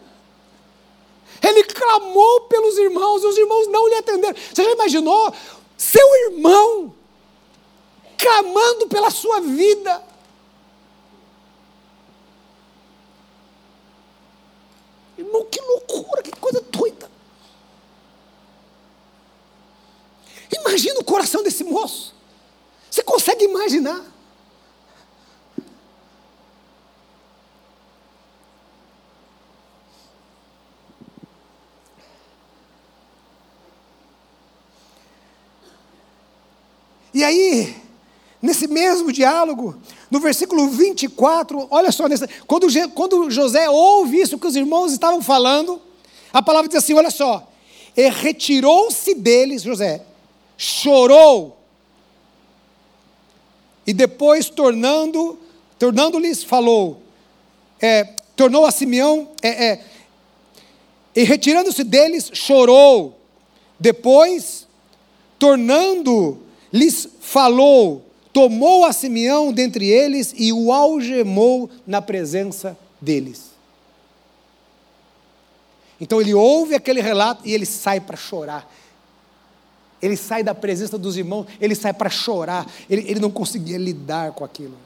Speaker 1: Ele clamou pelos irmãos, e os irmãos não lhe atenderam. Você já imaginou seu irmão clamando pela sua vida? Irmão, que loucura, que coisa doida. Imagina o coração desse moço. Você consegue imaginar? E aí, nesse mesmo diálogo, no versículo 24, olha só, quando, quando José ouve isso que os irmãos estavam falando, a palavra diz assim: olha só, e retirou-se deles, José, chorou, e depois tornando, tornando-lhes, falou, é, tornou a Simeão, é, é, e retirando-se deles, chorou, depois, tornando lhes falou, tomou a Simeão dentre eles e o algemou na presença deles. Então ele ouve aquele relato e ele sai para chorar. Ele sai da presença dos irmãos, ele sai para chorar. Ele, ele não conseguia lidar com aquilo.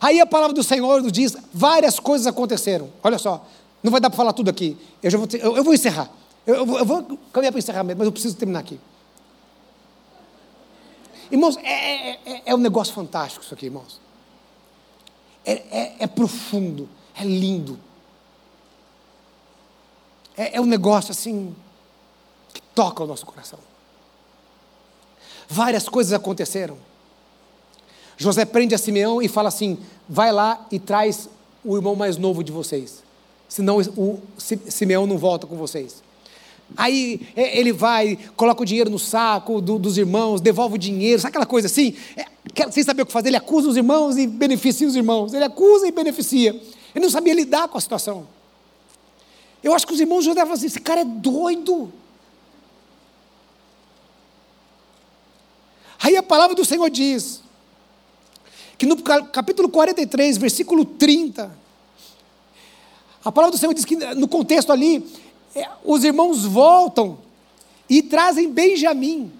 Speaker 1: Aí a palavra do Senhor nos diz: várias coisas aconteceram. Olha só, não vai dar para falar tudo aqui. Eu, já vou, eu, eu vou encerrar. Eu, eu, vou, eu vou caminhar para o encerramento, mas eu preciso terminar aqui. Irmãos, é, é, é, é um negócio fantástico isso aqui, irmãos. É, é, é profundo, é lindo. É, é um negócio assim que toca o nosso coração. Várias coisas aconteceram. José prende a Simeão e fala assim: vai lá e traz o irmão mais novo de vocês. Senão o Simeão não volta com vocês. Aí é, ele vai, coloca o dinheiro no saco do, dos irmãos, devolve o dinheiro, sabe aquela coisa assim? É, sem saber o que fazer, ele acusa os irmãos e beneficia os irmãos. Ele acusa e beneficia. Ele não sabia lidar com a situação. Eu acho que os irmãos José falam assim: esse cara é doido. Aí a palavra do Senhor diz que no capítulo 43, versículo 30, a palavra do Senhor diz que no contexto ali, os irmãos voltam e trazem Benjamim.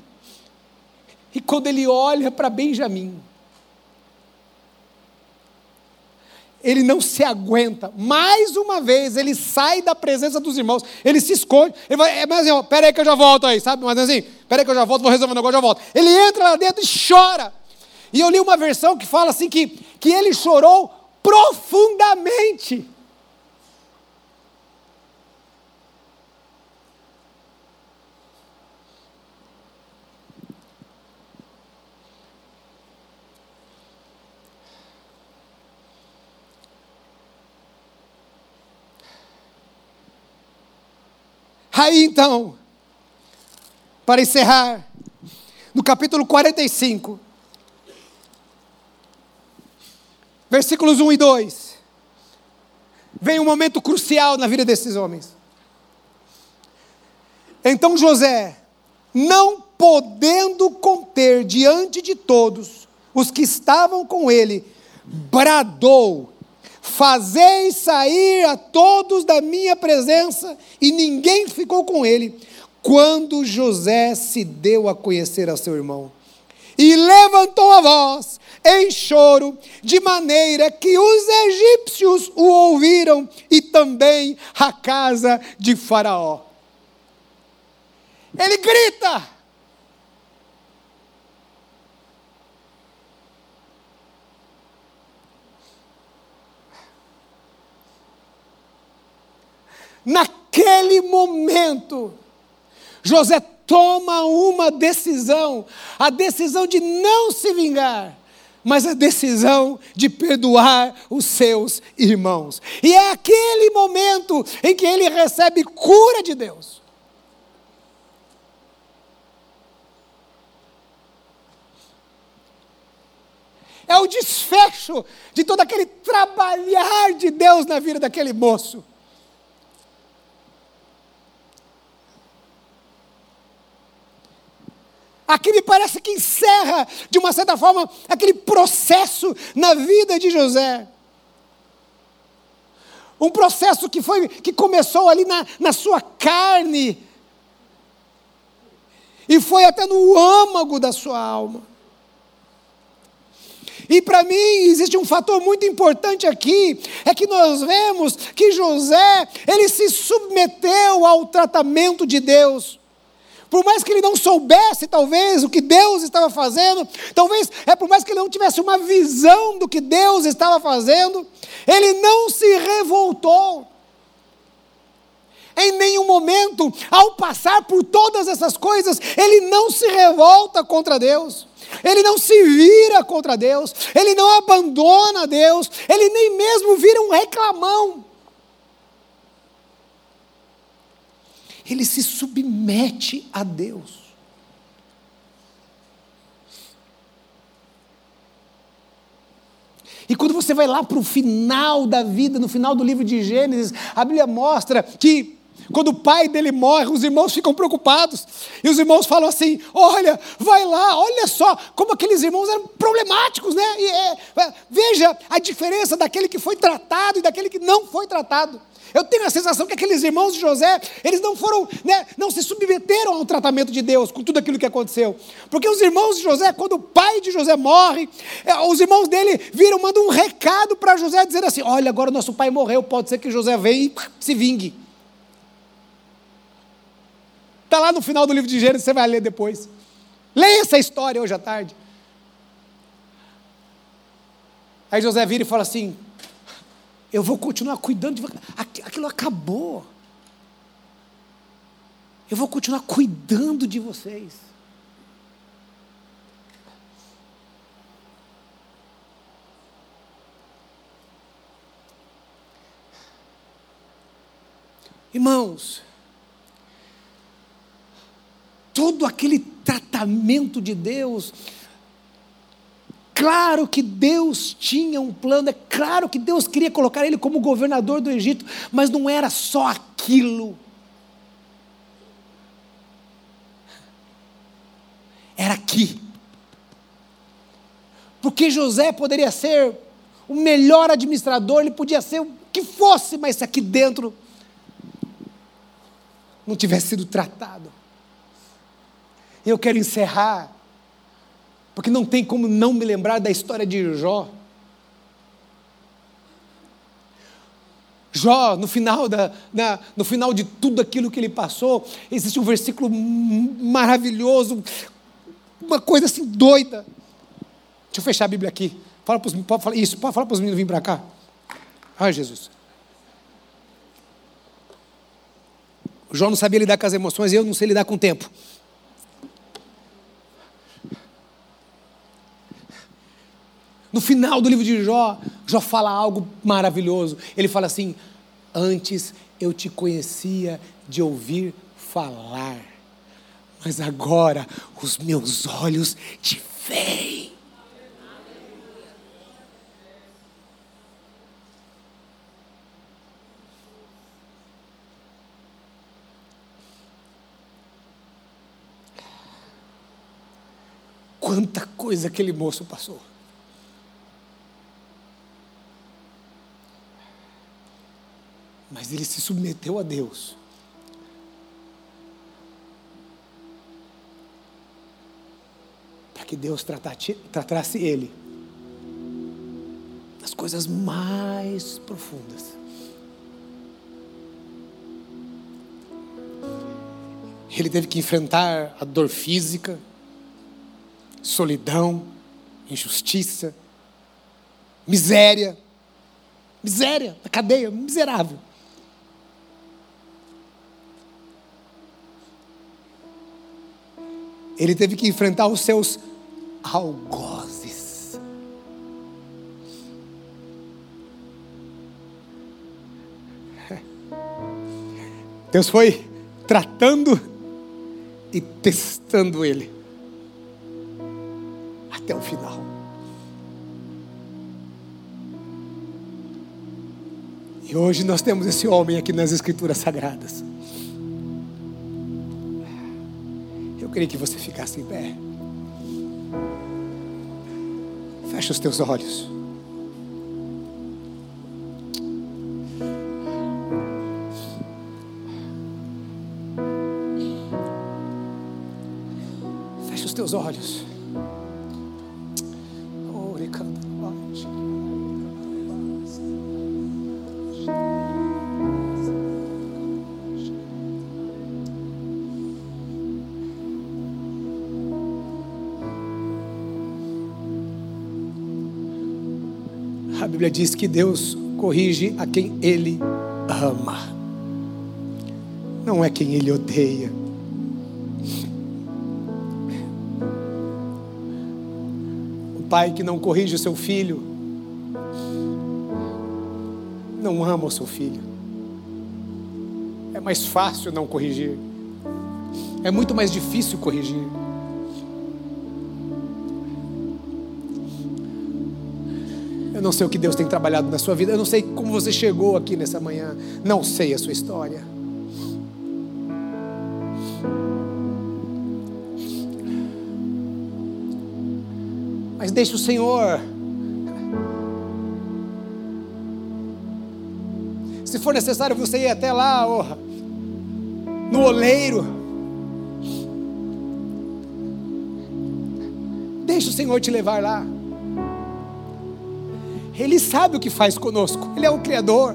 Speaker 1: E quando ele olha para Benjamim, ele não se aguenta. Mais uma vez, ele sai da presença dos irmãos, ele se esconde. Ele vai, é, mas assim, peraí que eu já volto aí, sabe? Mas assim, peraí que eu já volto, vou resolver um negócio, já volto. Ele entra lá dentro e chora. E eu li uma versão que fala assim que, que ele chorou profundamente. Aí então, para encerrar, no capítulo 45, versículos 1 e 2, vem um momento crucial na vida desses homens. Então José não podendo conter diante de todos os que estavam com ele, bradou: Fazei sair a todos da minha presença, e ninguém ficou com ele, quando José se deu a conhecer a seu irmão. E levantou a voz em choro, de maneira que os egípcios o ouviram e também a casa de Faraó. Ele grita: Naquele momento, José toma uma decisão, a decisão de não se vingar, mas a decisão de perdoar os seus irmãos. E é aquele momento em que ele recebe cura de Deus. É o desfecho de todo aquele trabalhar de Deus na vida daquele moço. Aqui me parece que encerra, de uma certa forma, aquele processo na vida de José. Um processo que foi que começou ali na, na sua carne e foi até no âmago da sua alma. E para mim existe um fator muito importante aqui, é que nós vemos que José, ele se submeteu ao tratamento de Deus. Por mais que ele não soubesse, talvez, o que Deus estava fazendo, talvez é por mais que ele não tivesse uma visão do que Deus estava fazendo, ele não se revoltou. Em nenhum momento, ao passar por todas essas coisas, ele não se revolta contra Deus. Ele não se vira contra Deus, ele não abandona Deus, ele nem mesmo vira um reclamão. Ele se submete a Deus. E quando você vai lá para o final da vida, no final do livro de Gênesis, a Bíblia mostra que quando o pai dele morre, os irmãos ficam preocupados. E os irmãos falam assim: olha, vai lá, olha só como aqueles irmãos eram problemáticos, né? E, é, veja a diferença daquele que foi tratado e daquele que não foi tratado. Eu tenho a sensação que aqueles irmãos de José, eles não foram, né, não se submeteram ao tratamento de Deus com tudo aquilo que aconteceu. Porque os irmãos de José, quando o pai de José morre, é, os irmãos dele viram, mandam um recado para José dizendo assim: "Olha, agora nosso pai morreu, pode ser que José venha e se vingue". Está lá no final do livro de Gênesis, você vai ler depois. Leia essa história hoje à tarde. Aí José vira e fala assim: eu vou continuar cuidando de aquilo acabou. Eu vou continuar cuidando de vocês. Irmãos, todo aquele tratamento de Deus Claro que Deus tinha um plano, é claro que Deus queria colocar ele como governador do Egito, mas não era só aquilo. Era aqui. Porque José poderia ser o melhor administrador, ele podia ser o que fosse, mas aqui dentro não tivesse sido tratado. Eu quero encerrar porque não tem como não me lembrar da história de Jó. Jó, no final, da, no final de tudo aquilo que ele passou, existe um versículo maravilhoso, uma coisa assim doida. Deixa eu fechar a Bíblia aqui. Fala pros, pode falar, isso, pode falar para os meninos virem para cá. Ai, Jesus. Jó não sabia lidar com as emoções e eu não sei lidar com o tempo. No final do livro de Jó, Jó fala algo maravilhoso. Ele fala assim: Antes eu te conhecia de ouvir falar, mas agora os meus olhos te veem. quanta coisa aquele moço passou. Mas ele se submeteu a Deus. Para que Deus tratasse, ele das coisas mais profundas. Ele teve que enfrentar a dor física, solidão, injustiça, miséria, miséria, na cadeia, miserável. Ele teve que enfrentar os seus algozes. [laughs] Deus foi tratando e testando ele até o final. E hoje nós temos esse homem aqui nas Escrituras Sagradas. Queria que você ficasse em pé. Feche os teus olhos. Feche os teus olhos. Diz que Deus corrige a quem Ele ama, não é quem Ele odeia. O pai que não corrige o seu filho, não ama o seu filho. É mais fácil não corrigir, é muito mais difícil corrigir. Não sei o que Deus tem trabalhado na sua vida, eu não sei como você chegou aqui nessa manhã, não sei a sua história. Mas deixe o Senhor. Se for necessário você ir até lá, oh, no oleiro. Deixe o Senhor te levar lá. Ele sabe o que faz conosco, Ele é o Criador.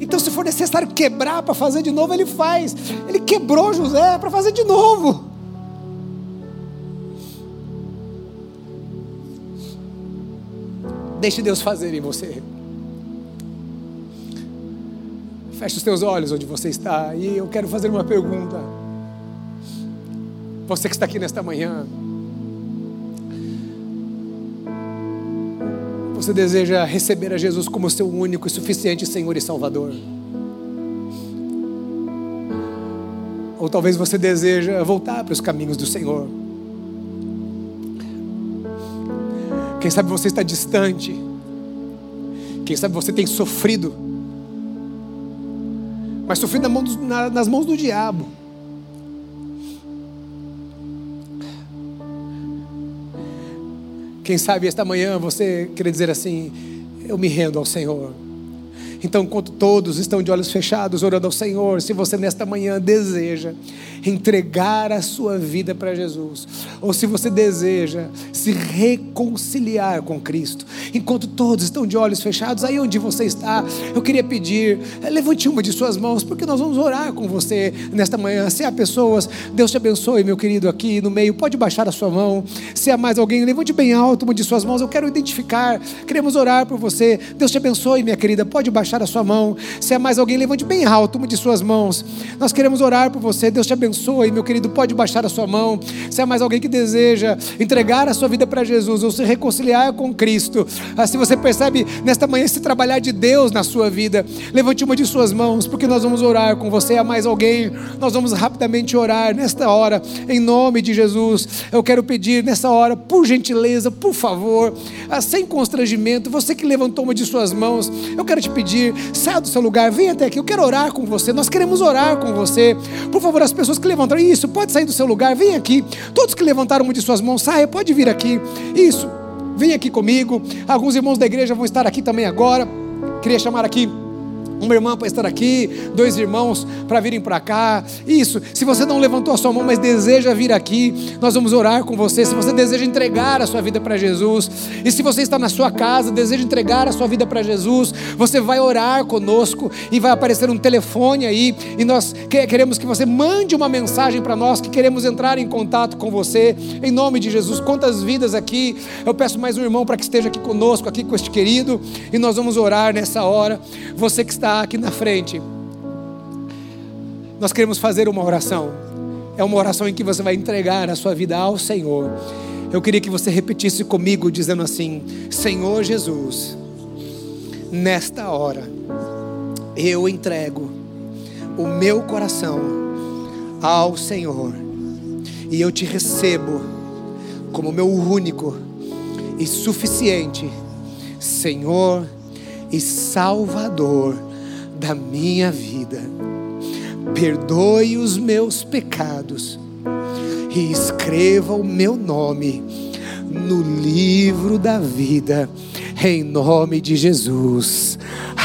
Speaker 1: Então, se for necessário quebrar para fazer de novo, Ele faz. Ele quebrou José para fazer de novo. Deixe Deus fazer em você. Feche os teus olhos onde você está. E eu quero fazer uma pergunta. Você que está aqui nesta manhã. Você deseja receber a Jesus como seu único e suficiente Senhor e Salvador? Ou talvez você deseja voltar para os caminhos do Senhor. Quem sabe você está distante. Quem sabe você tem sofrido. Mas sofrido nas mãos do diabo. Quem sabe esta manhã você quer dizer assim: eu me rendo ao Senhor. Então, enquanto todos estão de olhos fechados, orando ao Senhor, se você nesta manhã deseja entregar a sua vida para Jesus, ou se você deseja se reconciliar com Cristo, enquanto todos estão de olhos fechados, aí onde você está, eu queria pedir, eh, levante uma de suas mãos, porque nós vamos orar com você nesta manhã. Se há pessoas, Deus te abençoe, meu querido, aqui no meio, pode baixar a sua mão. Se há mais alguém, levante bem alto uma de suas mãos, eu quero identificar, queremos orar por você. Deus te abençoe, minha querida, pode baixar a sua mão. Se há mais alguém, levante bem alto uma de suas mãos. Nós queremos orar por você, Deus te abençoe, meu querido, pode baixar a sua mão. Se há mais alguém que deseja entregar a sua vida para Jesus ou se reconciliar com Cristo, ah, se você percebe nesta manhã esse trabalhar de Deus na sua vida, levante uma de suas mãos, porque nós vamos orar com você. Há mais alguém? Nós vamos rapidamente orar nesta hora, em nome de Jesus. Eu quero pedir nessa hora, por gentileza, por favor, ah, sem constrangimento, você que levantou uma de suas mãos, eu quero te pedir, saia do seu lugar, venha até aqui. Eu quero orar com você. Nós queremos orar com você. Por favor, as pessoas que levantaram, isso, pode sair do seu lugar, vem aqui. Todos que levantaram uma de suas mãos, saia, pode vir aqui. Isso, vem aqui comigo. Alguns irmãos da igreja vão estar aqui também agora. Queria chamar aqui uma irmã para estar aqui, dois irmãos para virem para cá. Isso, se você não levantou a sua mão, mas deseja vir aqui, nós vamos orar com você. Se você deseja entregar a sua vida para Jesus, e se você está na sua casa, deseja entregar a sua vida para Jesus, você vai orar conosco e vai aparecer um telefone aí, e nós queremos que você mande uma mensagem para nós, que queremos entrar em contato com você, em nome de Jesus. Quantas vidas aqui, eu peço mais um irmão para que esteja aqui conosco, aqui com este querido, e nós vamos orar nessa hora. Você que está está aqui na frente, nós queremos fazer uma oração. É uma oração em que você vai entregar a sua vida ao Senhor. Eu queria que você repetisse comigo, dizendo assim: Senhor Jesus, nesta hora, eu entrego o meu coração ao Senhor e eu te recebo como meu único e suficiente Senhor e Salvador da minha vida. Perdoe os meus pecados e escreva o meu nome no livro da vida, em nome de Jesus.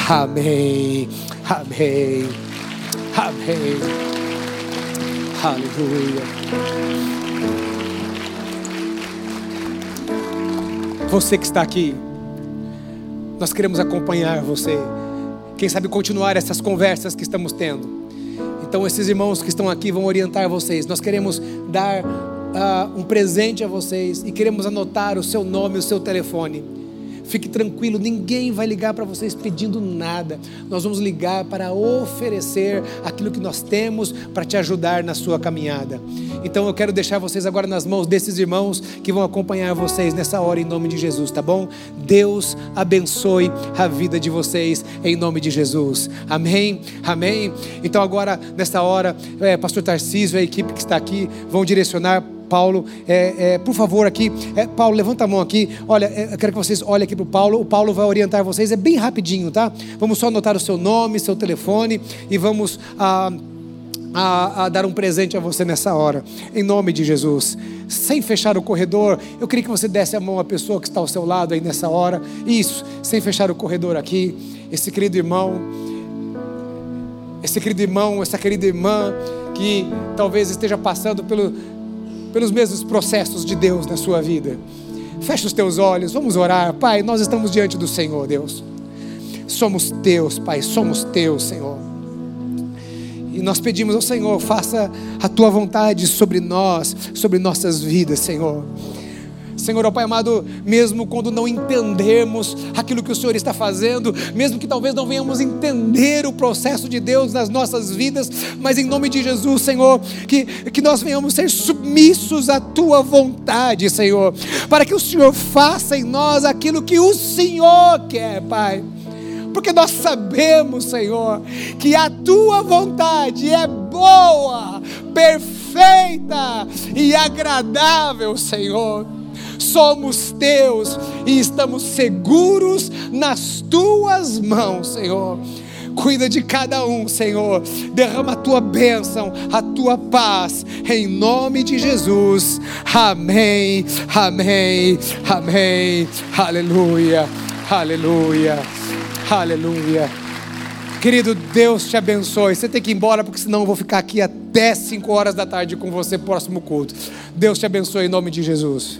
Speaker 1: Amém. Amém. Amém. Aleluia. Você que está aqui, nós queremos acompanhar você quem sabe continuar essas conversas que estamos tendo. Então, esses irmãos que estão aqui vão orientar vocês. Nós queremos dar uh, um presente a vocês e queremos anotar o seu nome, o seu telefone. Fique tranquilo, ninguém vai ligar para vocês pedindo nada. Nós vamos ligar para oferecer aquilo que nós temos para te ajudar na sua caminhada. Então eu quero deixar vocês agora nas mãos desses irmãos que vão acompanhar vocês nessa hora em nome de Jesus, tá bom? Deus abençoe a vida de vocês em nome de Jesus. Amém? Amém? Então agora, nessa hora, é, Pastor Tarcísio, a equipe que está aqui, vão direcionar Paulo, é, é, por favor, aqui, é, Paulo, levanta a mão aqui. Olha, é, eu quero que vocês olhem aqui para o Paulo. O Paulo vai orientar vocês, é bem rapidinho, tá? Vamos só anotar o seu nome, seu telefone e vamos a, a, a dar um presente a você nessa hora, em nome de Jesus. Sem fechar o corredor, eu queria que você desse a mão à pessoa que está ao seu lado aí nessa hora. Isso, sem fechar o corredor aqui. Esse querido irmão, esse querido irmão, essa querida irmã que talvez esteja passando pelo pelos mesmos processos de Deus na sua vida. Feche os teus olhos, vamos orar. Pai, nós estamos diante do Senhor, Deus. Somos teus, Pai, somos teus, Senhor. E nós pedimos ao Senhor, faça a tua vontade sobre nós, sobre nossas vidas, Senhor. Senhor, ó Pai amado, mesmo quando não entendermos aquilo que o Senhor está fazendo, mesmo que talvez não venhamos entender o processo de Deus nas nossas vidas, mas em nome de Jesus, Senhor, que, que nós venhamos ser submissos à Tua vontade, Senhor, para que o Senhor faça em nós aquilo que o Senhor quer, Pai. Porque nós sabemos, Senhor, que a tua vontade é boa, perfeita e agradável, Senhor somos teus e estamos seguros nas tuas mãos, Senhor. Cuida de cada um, Senhor. Derrama a tua bênção, a tua paz, em nome de Jesus. Amém, amém, amém. Aleluia, aleluia, aleluia. Querido, Deus te abençoe. Você tem que ir embora, porque senão eu vou ficar aqui até 5 horas da tarde com você, próximo culto. Deus te abençoe em nome de Jesus.